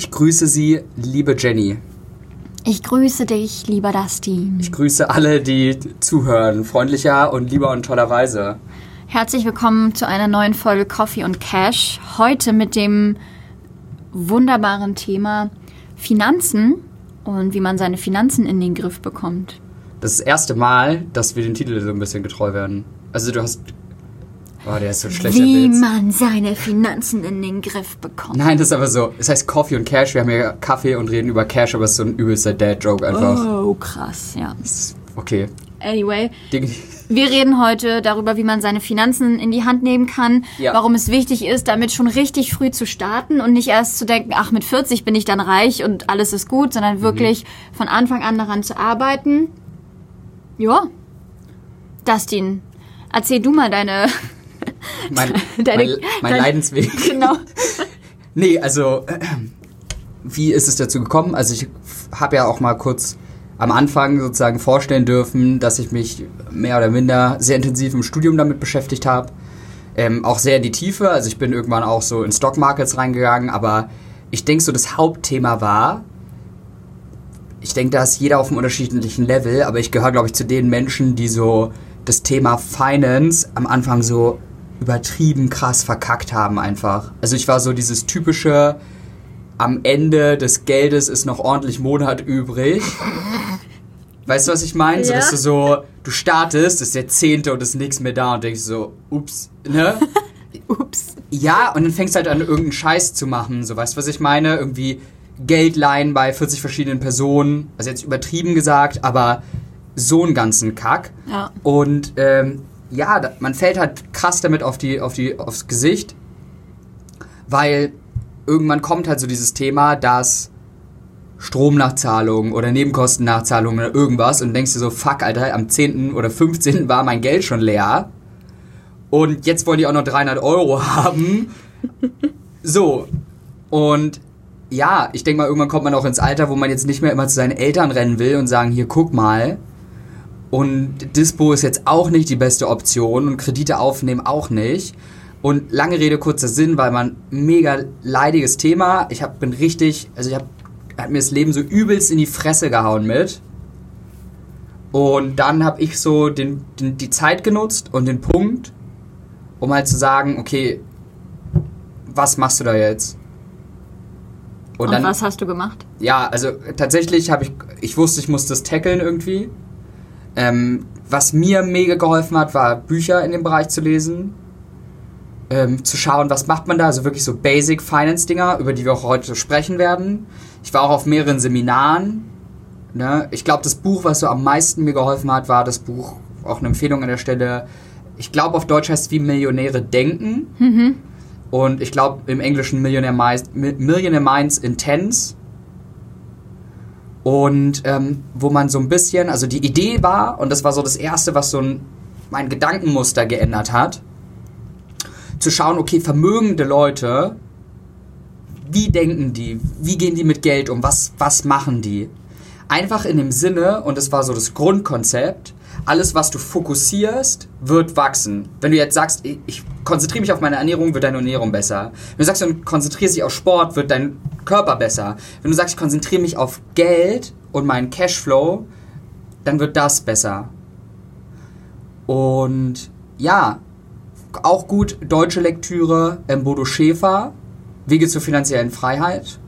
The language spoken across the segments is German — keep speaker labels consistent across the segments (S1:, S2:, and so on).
S1: Ich grüße Sie, liebe Jenny.
S2: Ich grüße dich, lieber Dustin.
S1: Ich grüße alle, die zuhören, freundlicher und lieber und tollerweise.
S2: Herzlich willkommen zu einer neuen Folge Coffee und Cash. Heute mit dem wunderbaren Thema Finanzen und wie man seine Finanzen in den Griff bekommt.
S1: Das ist das erste Mal, dass wir den Titel so ein bisschen getreu werden. Also du hast... Oh, der ist so schlecht.
S2: Wie man seine Finanzen in den Griff bekommt.
S1: Nein, das ist aber so. Es heißt Coffee und Cash. Wir haben ja Kaffee und reden über Cash, aber es ist so ein übelster Dad-Joke einfach.
S2: Oh, krass, ja.
S1: Okay.
S2: Anyway,
S1: Ding-
S2: wir reden heute darüber, wie man seine Finanzen in die Hand nehmen kann,
S1: Ja.
S2: warum es wichtig ist, damit schon richtig früh zu starten und nicht erst zu denken, ach, mit 40 bin ich dann reich und alles ist gut, sondern wirklich von Anfang an daran zu arbeiten. Ja. Dustin, erzähl du mal deine.
S1: Mein,
S2: Deine-
S1: mein, mein
S2: dein-
S1: Leidensweg.
S2: genau.
S1: Nee, also äh, wie ist es dazu gekommen? Also ich habe ja auch mal kurz am Anfang sozusagen vorstellen dürfen, dass ich mich mehr oder minder sehr intensiv im Studium damit beschäftigt habe. Ähm, auch sehr in die Tiefe. Also ich bin irgendwann auch so in Stock Markets reingegangen, aber ich denke so, das Hauptthema war, ich denke, da ist jeder auf einem unterschiedlichen Level, aber ich gehöre, glaube ich, zu den Menschen, die so das Thema Finance am Anfang so übertrieben krass verkackt haben einfach. Also ich war so dieses typische, am Ende des Geldes ist noch ordentlich Monat übrig. Weißt du, was ich meine? So,
S2: Ja.
S1: dass du so, du startest, ist der zehnte und ist nichts mehr da und denkst so, ups, ne?
S2: Ups.
S1: Ja, und dann fängst du halt an, irgendeinen Scheiß zu machen. So, weißt du, was ich meine? Irgendwie Geld leihen bei 40 verschiedenen Personen. Also jetzt übertrieben gesagt, aber so einen ganzen Kack.
S2: Ja.
S1: Und ähm, ja, man fällt halt krass damit auf die, auf die, aufs Gesicht, weil irgendwann kommt halt so dieses Thema, dass Stromnachzahlungen oder Nebenkostennachzahlungen oder irgendwas und denkst dir so, fuck, Alter, am 10. oder 15. war mein Geld schon leer und jetzt wollen die auch noch 300 Euro haben. So, und ja, ich denke mal, irgendwann kommt man auch ins Alter, wo man jetzt nicht mehr immer zu seinen Eltern rennen will und sagen, hier, guck mal. Und Dispo ist jetzt auch nicht die beste Option und Kredite aufnehmen auch nicht. Und lange Rede, kurzer Sinn, weil man mega leidiges Thema. Ich hab, bin richtig, also ich hab, hat mir das Leben so übelst in die Fresse gehauen mit. Und dann habe ich so den, den, die Zeit genutzt und den Punkt, um halt zu sagen, okay, was machst du da jetzt?
S2: Und, was hast du gemacht?
S1: ja, also tatsächlich habe ich, ich wusste, ich muss das tackeln irgendwie. Ähm, was mir mega geholfen hat, war Bücher in dem Bereich zu lesen. Ähm, zu schauen, was macht man da, also wirklich so Basic Finance Dinger, über die wir auch heute sprechen werden. Ich war auch auf mehreren Seminaren. Ne? Ich glaube, das Buch, was so am meisten mir geholfen hat, war das Buch, auch eine Empfehlung an der Stelle. Ich glaube, auf Deutsch heißt es wie Millionäre denken. Und ich glaube, im Englischen Millionaire Minds, Millionaire Minds Intense. Und ähm, wo man so ein bisschen, also die Idee war, und das war so das Erste, was so ein, mein Gedankenmuster geändert hat, zu schauen, okay, vermögende Leute, wie denken die, wie gehen die mit Geld um, was, was machen die? Einfach in dem Sinne, und das war so das Grundkonzept, alles, was du fokussierst, wird wachsen. Wenn du jetzt sagst, ich, konzentriere mich auf meine Ernährung, wird deine Ernährung besser. Wenn du sagst, du konzentrierst dich auf Sport, wird dein Körper besser. Wenn du sagst, ich konzentriere mich auf Geld und meinen Cashflow, dann wird das besser. Und ja, auch gut deutsche Lektüre, ähm, Bodo Schäfer, Wege zur finanziellen Freiheit.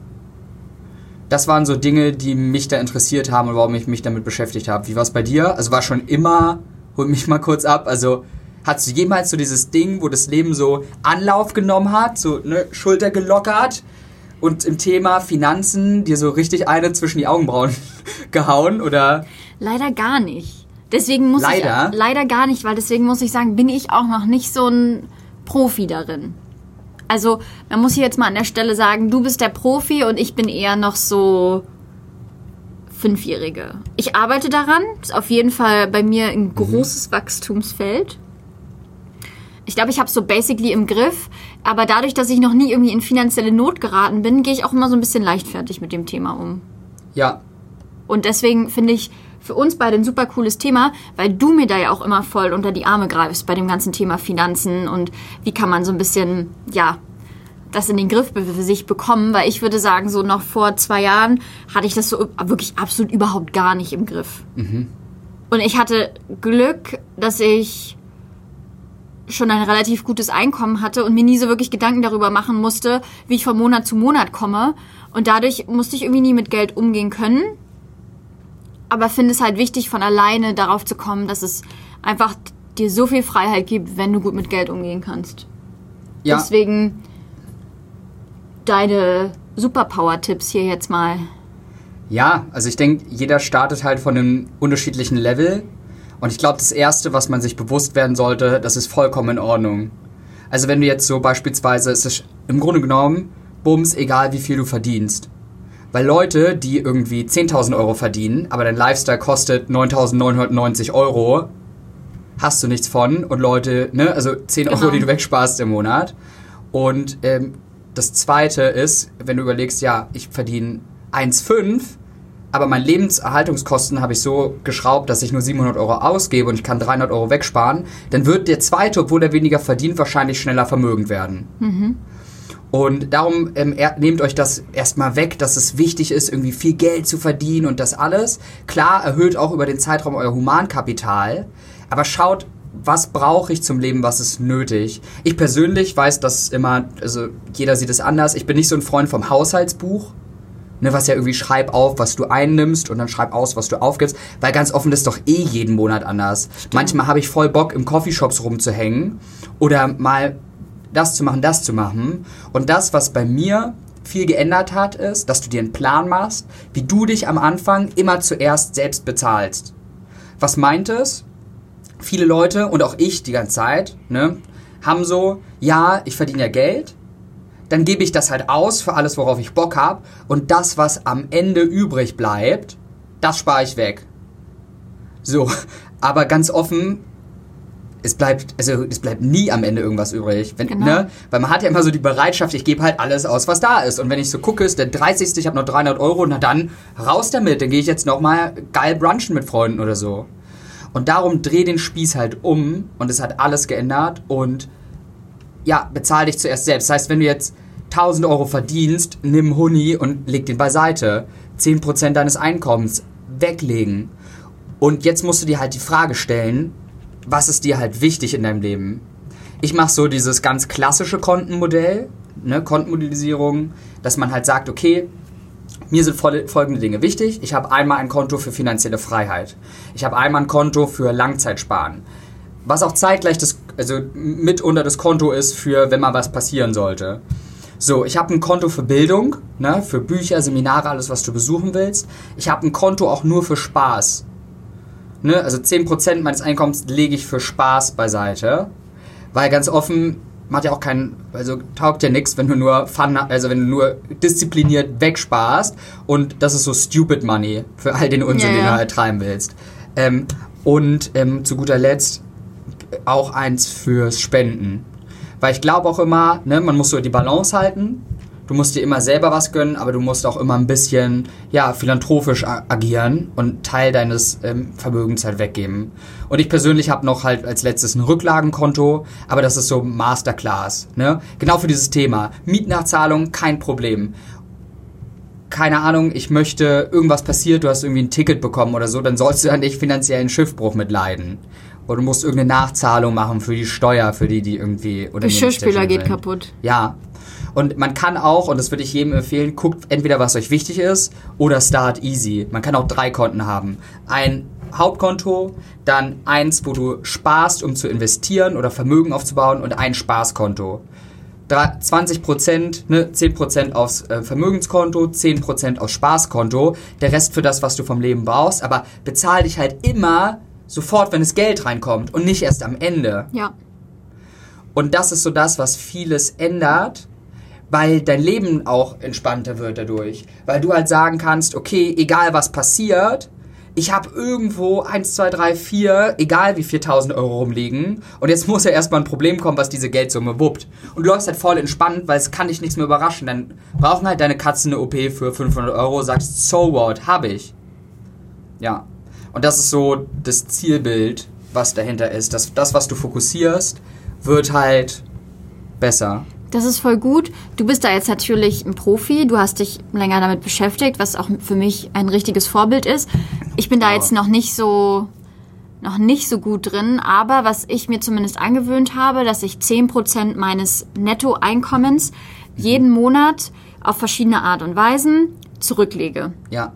S1: Das waren so Dinge, die mich da interessiert haben und warum ich mich damit beschäftigt habe. Wie war es bei dir? Also war schon immer, hol mich mal kurz ab, also hattest du jemals so dieses Ding, wo das Leben so Anlauf genommen hat, so ne, Schulter gelockert und im Thema Finanzen dir so richtig eine zwischen die Augenbrauen gehauen oder
S2: Leider gar nicht. Deswegen muss
S1: Leider?
S2: ich leider gar nicht, weil deswegen muss ich sagen, bin ich auch noch nicht so ein Profi darin. Also, man muss hier jetzt mal an der Stelle sagen, du bist der Profi und ich bin eher noch so Fünfjährige. Ich arbeite daran, ist auf jeden Fall bei mir ein großes Wachstumsfeld. Ich glaube, ich habe so basically im Griff, aber dadurch, dass ich noch nie irgendwie in finanzielle Not geraten bin, gehe ich auch immer so ein bisschen leichtfertig mit dem Thema um.
S1: ja,
S2: Und deswegen finde ich für uns beide ein super cooles Thema, weil du mir da ja auch immer voll unter die Arme greifst bei dem ganzen Thema Finanzen und wie kann man so ein bisschen, ja, das in den Griff für sich bekommen, weil ich würde sagen, so noch vor zwei Jahren hatte ich das so wirklich absolut überhaupt gar nicht im Griff. Und ich hatte Glück, dass ich schon ein relativ gutes Einkommen hatte und mir nie so wirklich Gedanken darüber machen musste, wie ich von Monat zu Monat komme. Und dadurch musste ich irgendwie nie mit Geld umgehen können. Aber finde es halt wichtig, von alleine darauf zu kommen, dass es einfach dir so viel Freiheit gibt, wenn du gut mit Geld umgehen kannst.
S1: Ja,
S2: Deswegen deine Superpower-Tipps hier jetzt mal.
S1: ja, also ich denke, jeder startet halt von einem unterschiedlichen Level. Und ich glaube, das Erste, was man sich bewusst werden sollte, das ist vollkommen in Ordnung. Also wenn du jetzt so beispielsweise, es ist im Grunde genommen, bums, egal wie viel du verdienst. Weil Leute, die irgendwie 10.000 Euro verdienen, aber dein Lifestyle kostet 9.990 Euro, hast du nichts von. Und Leute, ne, also 10 Euro,
S2: Genau.
S1: die du wegsparst im Monat. Und ähm, das Zweite ist, wenn du überlegst, ja, ich verdiene 1,5, aber meine Lebenserhaltungskosten habe ich so geschraubt, dass ich nur 700 Euro ausgebe und ich kann 300 Euro wegsparen, dann wird der Zweite, obwohl er weniger verdient, wahrscheinlich schneller vermögend werden. Und darum ähm, er, nehmt euch das erstmal weg, dass es wichtig ist, irgendwie viel Geld zu verdienen und das alles. Klar, erhöht auch über den Zeitraum euer Humankapital, aber schaut, was brauche ich zum Leben, was ist nötig. Ich persönlich weiß, dass immer, also jeder sieht es anders. Ich bin nicht so ein Freund vom Haushaltsbuch. Ne, was ja irgendwie schreib auf, was du einnimmst und dann schreib aus, was du aufgibst, weil ganz offen das ist doch eh jeden Monat anders. Manchmal habe ich voll Bock im Coffeeshops rumzuhängen oder mal das zu machen, das zu machen. Und das, was bei mir viel geändert hat, ist, dass du dir einen Plan machst, wie du dich am Anfang immer zuerst selbst bezahlst. Was meint es? Viele Leute und auch ich die ganze Zeit, ne, haben so, ja, ich verdiene ja Geld, dann gebe ich das halt aus für alles, worauf ich Bock habe und das, was am Ende übrig bleibt, das spare ich weg. So, aber ganz offen, es bleibt, also es bleibt nie am Ende irgendwas übrig. Wenn,
S2: Genau.
S1: ne? Weil man hat ja immer so die Bereitschaft, ich gebe halt alles aus, was da ist. Und wenn ich so gucke, ist der 30. Ich habe noch 300 Euro, na dann raus damit. Dann gehe ich jetzt nochmal geil brunchen mit Freunden oder so. Und darum dreh den Spieß halt um und es hat alles geändert und ja, bezahl dich zuerst selbst. Das heißt, wenn du jetzt 1000 Euro verdienst, nimm Huni und leg den beiseite. 10% deines Einkommens weglegen. Und jetzt musst du dir halt die Frage stellen, was ist dir halt wichtig in deinem Leben? Ich mache so dieses ganz klassische Kontenmodell, ne, Kontenmodellisierung, dass man halt sagt, okay, mir sind folgende Dinge wichtig. Ich habe einmal ein Konto für finanzielle Freiheit. Ich habe einmal ein Konto für Langzeitsparen. Was auch zeitgleich das, also mit unter das Konto ist für, wenn mal was passieren sollte. So, ich habe ein Konto für Bildung, ne, für Bücher, Seminare, alles, was du besuchen willst. Ich habe ein Konto auch nur für Spaß. Ne, also 10% meines Einkommens lege ich für Spaß beiseite. Weil ganz offen macht ja auch keinen, also taugt ja nichts, wenn du nur Fun, also wenn du nur diszipliniert wegsparst und das ist so stupid money für all den Unsinn,
S2: Ja,
S1: den du halt treiben willst. Ähm, und ähm, zu guter Letzt auch eins fürs Spenden. Weil ich glaube auch immer, ne, man muss so die Balance halten. Du musst dir immer selber was gönnen, aber du musst auch immer ein bisschen, ja, philanthropisch agieren und Teil deines ähm, Vermögens halt weggeben. Und ich persönlich habe noch halt als letztes ein Rücklagenkonto, aber das ist so Masterclass, ne? Genau für dieses Thema. Mietnachzahlung, kein Problem keine Ahnung, ich möchte, irgendwas passiert, du hast irgendwie ein Ticket bekommen oder so, dann sollst du ja nicht finanziellen Schiffbruch mitleiden. Oder du musst irgendeine Nachzahlung machen für die Steuer, für die, die irgendwie... Oder
S2: Geschirrspüler geht kaputt.
S1: Ja. Und man kann auch, und das würde ich jedem empfehlen, guckt entweder, was euch wichtig ist, oder start easy. Man kann auch drei Konten haben. Ein Hauptkonto, dann eins, wo du sparst, um zu investieren oder Vermögen aufzubauen, und ein Spaßkonto. Drei- 20%, ne, 10% aufs äh, Vermögenskonto, 10% aufs Spaßkonto, der Rest für das, was du vom Leben brauchst, aber bezahl dich halt immer sofort, wenn das Geld reinkommt und nicht erst am Ende.
S2: Ja.
S1: Und das ist so das, was vieles ändert, weil dein Leben auch entspannter wird dadurch. Weil du halt sagen kannst, okay, egal was passiert, ich habe irgendwo 1, 2, 3, 4, egal wie 4000 Euro rumliegen. Und jetzt muss ja erstmal ein Problem kommen, was diese Geldsumme wuppt. Und du läufst halt voll entspannt, weil es kann dich nichts mehr überraschen. Dann brauchen halt deine Katzen eine OP für 500 Euro, sagst, so what, hab ich. Ja. Und das ist so das Zielbild, was dahinter ist. Das, das was du fokussierst, wird halt besser.
S2: Das ist voll gut. Du bist da jetzt natürlich ein Profi. Du hast dich länger damit beschäftigt, was auch für mich ein richtiges Vorbild ist. Ich bin da
S1: Ja.
S2: jetzt noch nicht so noch nicht so gut drin, aber was ich mir zumindest angewöhnt habe, dass ich 10% meines Nettoeinkommens jeden Monat auf verschiedene Art und Weisen zurücklege.
S1: Ja.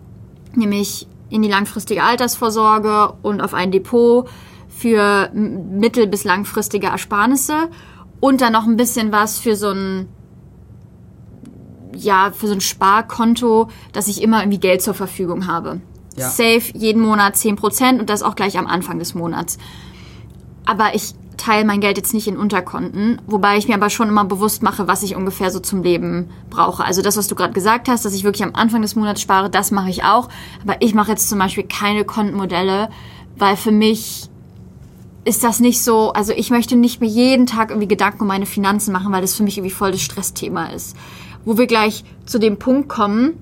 S2: Nämlich in die langfristige Altersvorsorge und auf ein Depot für mittel- bis langfristige Ersparnisse und dann noch ein bisschen was für so ein ja, für so ein Sparkonto, dass ich immer irgendwie Geld zur Verfügung habe.
S1: Ja.
S2: Safe jeden Monat 10% und das auch gleich am Anfang des Monats. Aber ich teile mein Geld jetzt nicht in Unterkonten, wobei ich mir aber schon immer bewusst mache, was ich ungefähr so zum Leben brauche. Also das, was du gerade gesagt hast, dass ich wirklich am Anfang des Monats spare, das mache ich auch. Aber ich mache jetzt zum Beispiel keine Kontenmodelle, weil für mich ist das nicht so, also ich möchte nicht mir jeden Tag irgendwie Gedanken um meine Finanzen machen, weil das für mich irgendwie voll das Stressthema ist. Wo wir gleich zu dem Punkt kommen,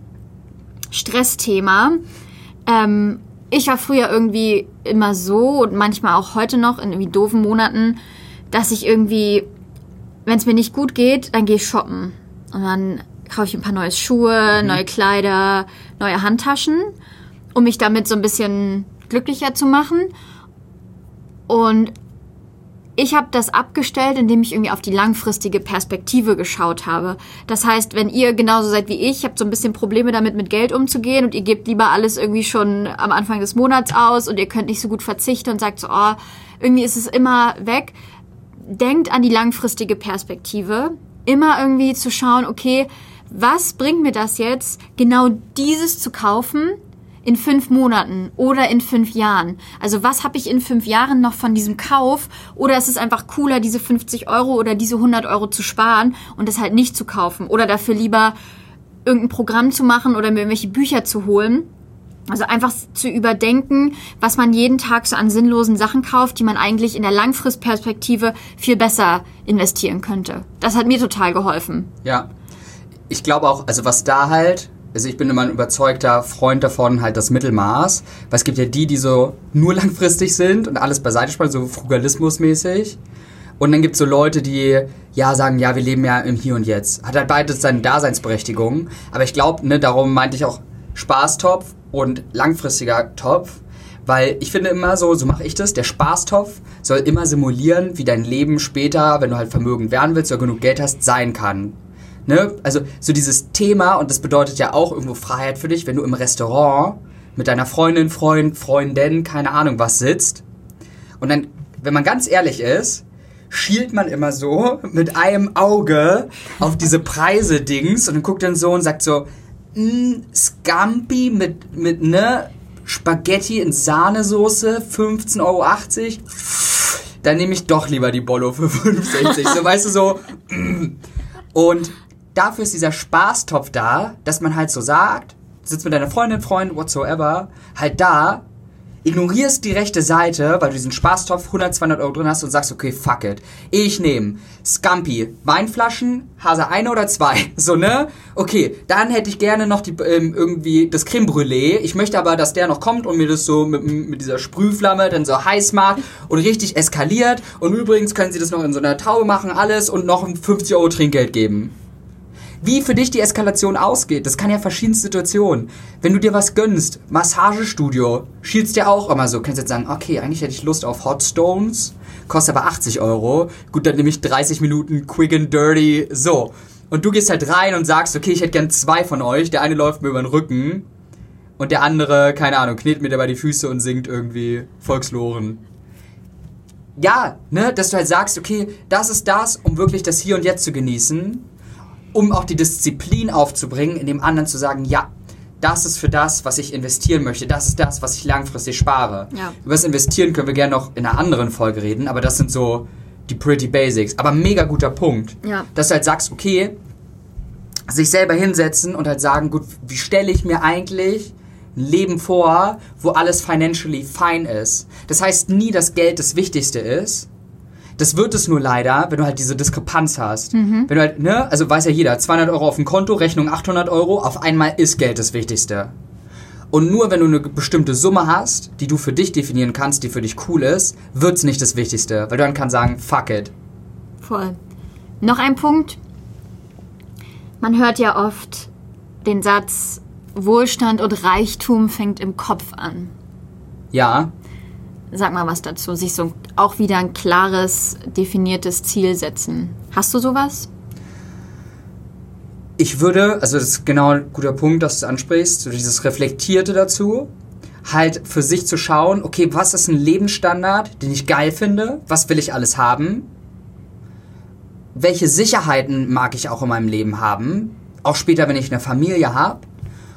S2: Stressthema. Ähm, ich war früher irgendwie immer so und manchmal auch heute noch in irgendwie doofen Monaten, dass ich irgendwie, wenn es mir nicht gut geht, dann gehe ich shoppen. Und dann kaufe ich ein paar neue Schuhe, neue Kleider, neue Handtaschen, um mich damit so ein bisschen glücklicher zu machen. Und ich habe das abgestellt, indem ich irgendwie auf die langfristige Perspektive geschaut habe. Das heißt, wenn ihr genauso seid wie ich, habt so ein bisschen Probleme damit, mit Geld umzugehen und ihr gebt lieber alles irgendwie schon am Anfang des Monats aus und ihr könnt nicht so gut verzichten und sagt so, oh, irgendwie ist es immer weg. Denkt an die langfristige Perspektive. Immer irgendwie zu schauen, okay, was bringt mir das jetzt, genau dieses zu kaufen, in fünf Monaten oder in fünf Jahren? Also was habe ich in fünf Jahren noch von diesem Kauf? Oder ist es einfach cooler, diese 50 Euro oder diese 100 Euro zu sparen und das halt nicht zu kaufen? Oder dafür lieber irgendein Programm zu machen oder mir irgendwelche Bücher zu holen? Also einfach zu überdenken, was man jeden Tag so an sinnlosen Sachen kauft, die man eigentlich in der Langfristperspektive viel besser investieren könnte. Das hat mir total geholfen.
S1: Ja. Ich glaube auch, also was da halt, also ich bin immer ein überzeugter Freund davon, halt das Mittelmaß. Weil es gibt ja die, die so nur langfristig sind und alles beiseite sparen, so Frugalismus-mäßig. Und dann gibt es so Leute, die ja sagen, ja, wir leben ja im Hier und Jetzt. Hat halt beides seine Daseinsberechtigung. Aber ich glaube, ne, darum meinte ich auch Spaßtopf und langfristiger Topf. Weil ich finde immer so, so mache ich das, der Spaßtopf soll immer simulieren, wie dein Leben später, wenn du halt vermögend werden willst oder genug Geld hast, sein kann. Ne? Also so dieses Thema, und das bedeutet ja auch irgendwo Freiheit für dich, wenn du im Restaurant mit deiner Freundin, Freund, Freundin, keine Ahnung was sitzt. Und dann, wenn man ganz ehrlich ist, schielt man immer so mit einem Auge auf diese Preise-Dings und dann guckt dann so und sagt so, "Mm, Scampi mit, mit, ne, Spaghetti in Sahnesoße, 15,80 Euro. Dann nehme ich doch lieber die Bollo für 5,60. so, weißt du, so. mm. Und dafür ist dieser Spaßtopf da, dass man halt so sagt, sitzt mit deiner Freundin, Freund, whatsoever, halt da, ignorierst die rechte Seite, weil du diesen Spaßtopf 100, 200 Euro drin hast und sagst, okay, fuck it. Ich nehme Scampi, Weinflaschen, Hase eine oder zwei. So, ne? Okay, dann hätte ich gerne noch die, ähm, irgendwie das Creme Brûlée. Ich möchte aber, dass der noch kommt und mir das so mit, mit dieser Sprühflamme dann so heiß macht und richtig eskaliert. Und übrigens können sie das noch in so einer Taube machen, alles und noch ein 50 Euro Trinkgeld geben wie für dich die Eskalation ausgeht. Das kann ja verschiedene Situationen. Wenn du dir was gönnst, Massagestudio, schielst dir auch immer so. Kannst jetzt sagen, okay, eigentlich hätte ich Lust auf Hot Stones, kostet aber 80 Euro. Gut, dann nehme ich 30 Minuten Quick and Dirty. So. Und du gehst halt rein und sagst, okay, ich hätte gern zwei von euch. Der eine läuft mir über den Rücken und der andere, keine Ahnung, knetet mir dabei die Füße und singt irgendwie Volksloren. Ja, ne, dass du halt sagst, okay, das ist das, um wirklich das Hier und Jetzt zu genießen um auch die Disziplin aufzubringen, in dem anderen zu sagen, ja, das ist für das, was ich investieren möchte, das ist das, was ich langfristig spare.
S2: Ja.
S1: Über das Investieren können wir gerne noch in einer anderen Folge reden, aber das sind so die pretty basics. Aber mega guter Punkt.
S2: Ja.
S1: Dass du halt sagst, okay, sich selber hinsetzen und halt sagen, gut, wie stelle ich mir eigentlich ein Leben vor, wo alles financially fine ist. Das heißt nie, dass Geld das Wichtigste ist, das wird es nur leider, wenn du halt diese Diskrepanz hast. Wenn du halt, ne, also weiß ja jeder, 200 Euro auf dem Konto, Rechnung 800 Euro, auf einmal ist Geld das Wichtigste. Und nur wenn du eine bestimmte Summe hast, die du für dich definieren kannst, die für dich cool ist, wird's nicht das Wichtigste. Weil du dann kannst sagen, fuck it.
S2: Voll. Noch ein Punkt, Man hört ja oft den Satz, Wohlstand und Reichtum fängt im Kopf an.
S1: Ja,
S2: Sag mal was dazu. Sich so auch wieder ein klares, definiertes Ziel setzen. Hast du sowas?
S1: ich würde, also das ist genau ein guter Punkt, dass du es ansprichst, so dieses Reflektierte dazu, halt für sich zu schauen, okay, was ist ein Lebensstandard, den ich geil finde, was will ich alles haben, welche Sicherheiten mag ich auch in meinem Leben haben, auch später, wenn ich eine Familie habe,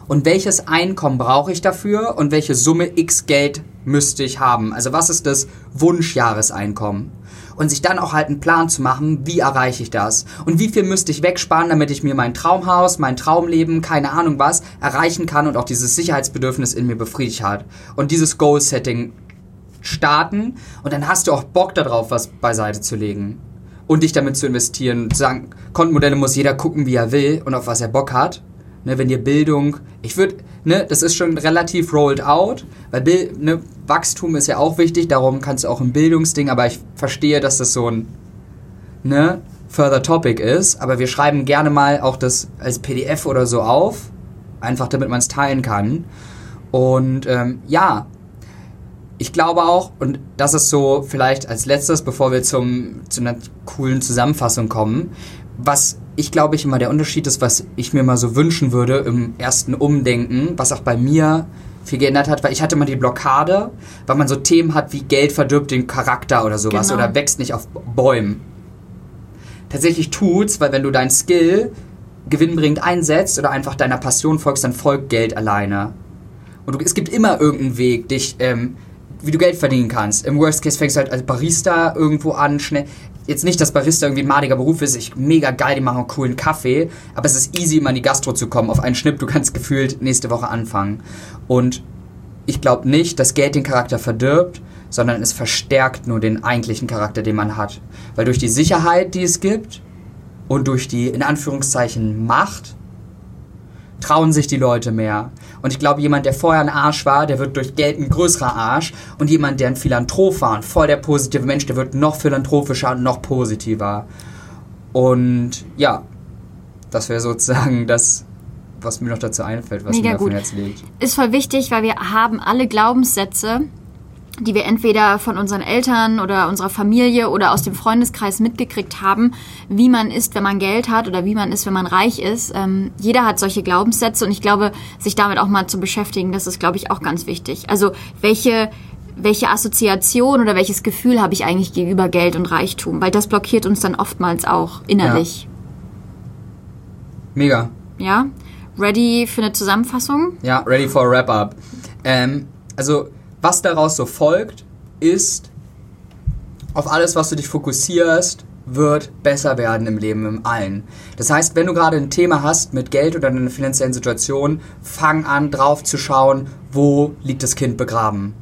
S1: und welches Einkommen brauche ich dafür und welche Summe X Geld müsste ich haben. Also was ist das Wunschjahreseinkommen? Und sich dann auch halt einen Plan zu machen, wie erreiche ich das? Und wie viel müsste ich wegsparen, damit ich mir mein Traumhaus, mein Traumleben, keine Ahnung was, erreichen kann und auch dieses Sicherheitsbedürfnis in mir befriedigt hat. Und dieses Goal-Setting starten und dann hast du auch Bock darauf, was beiseite zu legen. Und dich damit zu investieren zu sagen, Kontenmodelle muss jeder gucken, wie er will und auf was er Bock hat. Ne, wenn dir Bildung, ich würde, ne, das ist schon relativ rolled out, weil Bil ne, Wachstum ist ja auch wichtig, darum kannst du auch ein Bildungsding, aber ich verstehe, dass das so ein ne, further topic ist, aber wir schreiben gerne mal auch das als PDF oder so auf, einfach damit man es teilen kann. Und ähm, ja, ich glaube auch, und das ist so vielleicht als letztes, bevor wir zum, zu einer coolen Zusammenfassung kommen, was ich glaube ich immer der Unterschied ist, was ich mir mal so wünschen würde im ersten Umdenken, was auch bei mir viel geändert hat, weil ich hatte mal die Blockade, weil man so Themen hat wie Geld verdirbt den Charakter oder sowas
S2: Genau.
S1: oder wächst nicht auf Bäumen. Tatsächlich tut's, weil wenn du dein Skill gewinnbringend einsetzt oder einfach deiner Passion folgst, dann folgt Geld alleine. Und du, es gibt immer irgendeinen Weg, dich, ähm, wie du Geld verdienen kannst. Im Worst Case fängst du halt als Barista irgendwo an, schnell. Jetzt nicht, dass Barista irgendwie ein madiger Beruf ist, ich mega geil, die machen einen coolen Kaffee, aber es ist easy, immer in die Gastro zu kommen, auf einen Schnipp, du kannst gefühlt nächste Woche anfangen. Und ich glaube nicht, dass Geld den Charakter verdirbt, sondern es verstärkt nur den eigentlichen Charakter, den man hat. Weil durch die Sicherheit, die es gibt und durch die, in Anführungszeichen, Macht, trauen sich die Leute mehr. Und ich glaube, jemand, der vorher ein Arsch war, der wird durch Geld ein größerer Arsch. Und jemand, der ein Philanthrop war, ein voll der positive Mensch, der wird noch philanthropischer und noch positiver. Und ja, das wäre sozusagen das, was mir noch dazu einfällt, was
S2: Mega
S1: mir dem
S2: gut.
S1: Herz liegt.
S2: Ist voll wichtig, weil wir haben alle Glaubenssätze, die wir entweder von unseren Eltern oder unserer Familie oder aus dem Freundeskreis mitgekriegt haben, wie man ist, wenn man Geld hat oder wie man ist, wenn man reich ist. Ähm, jeder hat solche Glaubenssätze und ich glaube, sich damit auch mal zu beschäftigen, das ist, glaube ich, auch ganz wichtig. Also welche welche Assoziation oder welches Gefühl habe ich eigentlich gegenüber Geld und Reichtum? Weil das blockiert uns dann oftmals auch innerlich.
S1: Mega.
S2: Ja? Ready für eine Zusammenfassung?
S1: Ja, ready for a wrap-up. Ähm, also, was daraus so folgt, ist, auf alles, was du dich fokussierst, wird besser werden im Leben im Allen. Das heißt, wenn du gerade ein Thema hast mit Geld oder einer finanziellen Situation, fang an drauf zu schauen, wo liegt das Kind begraben.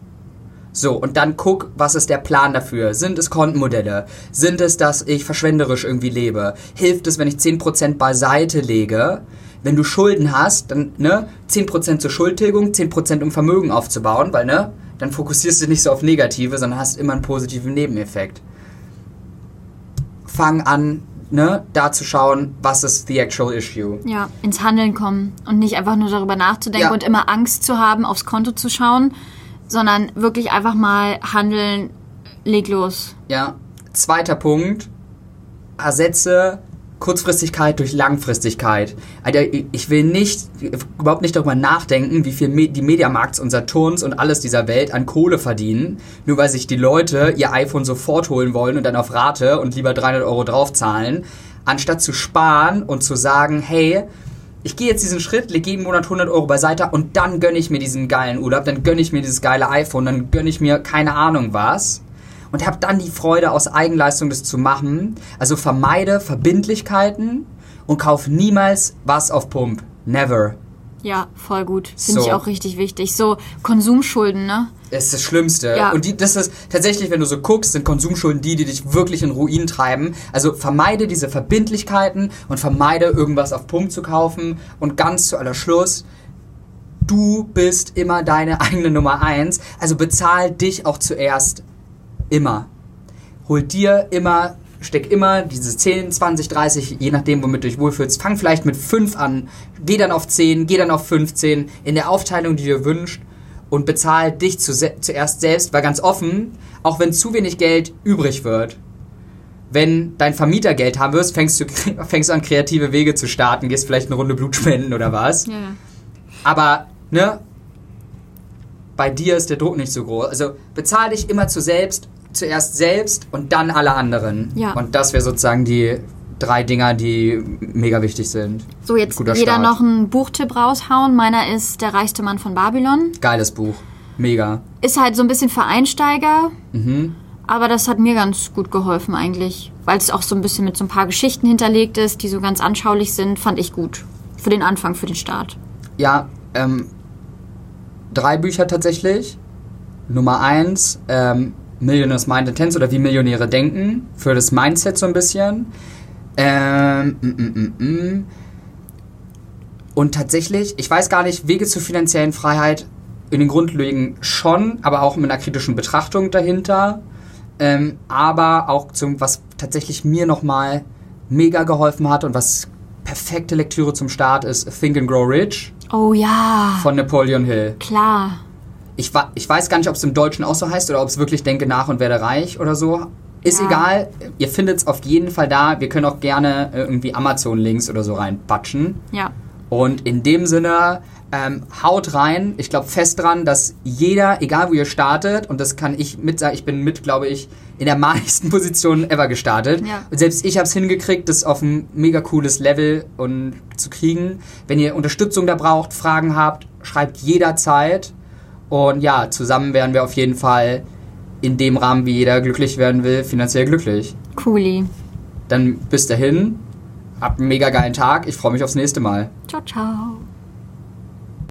S1: So, und dann guck, was ist der Plan dafür? Sind es Kontenmodelle? Sind es, dass ich verschwenderisch irgendwie lebe? Hilft es, wenn ich 10% beiseite lege? Wenn du Schulden hast, dann, ne, 10% zur Schuldtilgung, 10% um Vermögen aufzubauen, weil, ne, dann fokussierst du nicht so auf Negative, sondern hast immer einen positiven Nebeneffekt. Fang an, ne, da zu schauen, was ist the actual issue.
S2: Ja, ins Handeln kommen und nicht einfach nur darüber nachzudenken
S1: Ja.
S2: und immer Angst zu haben, aufs Konto zu schauen, sondern wirklich einfach mal handeln, leg los.
S1: Ja. Zweiter Punkt. Ersetze Kurzfristigkeit durch Langfristigkeit. Alter, ich will nicht, überhaupt nicht darüber nachdenken, wie viel die Mediamarkts und Saturns und alles dieser Welt an Kohle verdienen, nur weil sich die Leute ihr iPhone sofort holen wollen und dann auf Rate und lieber 300 Euro draufzahlen, anstatt zu sparen und zu sagen, hey, ich gehe jetzt diesen Schritt, lege jeden Monat 100 Euro beiseite und dann gönne ich mir diesen geilen Urlaub, dann gönne ich mir dieses geile iPhone, dann gönne ich mir keine Ahnung was und habe dann die Freude aus Eigenleistung das zu machen. Also vermeide Verbindlichkeiten und kauf niemals was auf Pump. Never.
S2: Ja, voll gut. Finde
S1: So.
S2: ich auch richtig wichtig. So Konsumschulden, ne?
S1: Das ist das Schlimmste.
S2: Ja.
S1: Und die, das ist tatsächlich, wenn du so guckst, sind Konsumschulden die, die dich wirklich in Ruin treiben. Also vermeide diese Verbindlichkeiten und vermeide irgendwas auf Pump zu kaufen. Und ganz zu aller Schluss, du bist immer deine eigene Nummer eins. Also bezahl dich auch zuerst immer. Hol dir immer steck immer diese 10, 20, 30, je nachdem, womit du dich wohlfühlst. Fang vielleicht mit 5 an, geh dann auf 10, geh dann auf 15, in der Aufteilung, die du dir wünschst und bezahl dich zu, zuerst selbst, weil ganz offen, auch wenn zu wenig Geld übrig wird, wenn dein Vermieter Geld haben wirst, fängst du, fängst an, kreative Wege zu starten, gehst vielleicht eine Runde Blut spenden oder was.
S2: Ja.
S1: Aber, ne, bei dir ist der Druck nicht so groß. Also bezahl dich immer zu selbst, zuerst selbst und dann alle anderen.
S2: Ja.
S1: Und das wäre sozusagen die drei Dinger, die mega wichtig sind.
S2: So, jetzt
S1: Guter
S2: jeder
S1: Start.
S2: noch einen Buchtipp raushauen. Meiner ist Der reichste Mann von Babylon.
S1: Geiles Buch. Mega.
S2: Ist halt so ein bisschen für Einsteiger,
S1: Mhm.
S2: aber das hat mir ganz gut geholfen eigentlich. Weil es auch so ein bisschen mit so ein paar Geschichten hinterlegt ist, die so ganz anschaulich sind, fand ich gut. Für den Anfang, für den Start.
S1: Ja, ähm, drei Bücher tatsächlich. Nummer eins, ähm, Millionaires Mind Intense oder wie Millionäre denken. Für das Mindset so ein bisschen. Ähm, mm, mm, mm, mm. Und tatsächlich, ich weiß gar nicht, Wege zur finanziellen Freiheit in den Grundlagen schon, aber auch mit einer kritischen Betrachtung dahinter. Ähm, aber auch zum, was tatsächlich mir nochmal mega geholfen hat und was perfekte Lektüre zum Start ist, Think and Grow Rich
S2: Oh ja,
S1: von Napoleon Hill.
S2: klar.
S1: Ich, ich weiß gar nicht, ob es im Deutschen auch so heißt oder ob es wirklich Denke nach und werde reich oder so. Ist
S2: Ja.
S1: egal, ihr findet es auf jeden Fall da. Wir können auch gerne äh, irgendwie Amazon-Links oder so reinpatschen.
S2: Ja.
S1: Und in dem Sinne, ähm, haut rein. Ich glaube fest dran, dass jeder, egal wo ihr startet, und das kann ich mit sagen, ich bin mit, glaube ich, in der meisten Position ever gestartet.
S2: Ja.
S1: Und selbst ich habe es hingekriegt, das auf ein mega cooles Level und zu kriegen. Wenn ihr Unterstützung da braucht, Fragen habt, schreibt jederzeit. Und ja, zusammen werden wir auf jeden Fall in dem Rahmen, wie jeder glücklich werden will, finanziell glücklich.
S2: Cooli.
S1: Dann bis dahin, habt einen mega geilen Tag. Ich freue mich aufs nächste Mal.
S2: Ciao, ciao.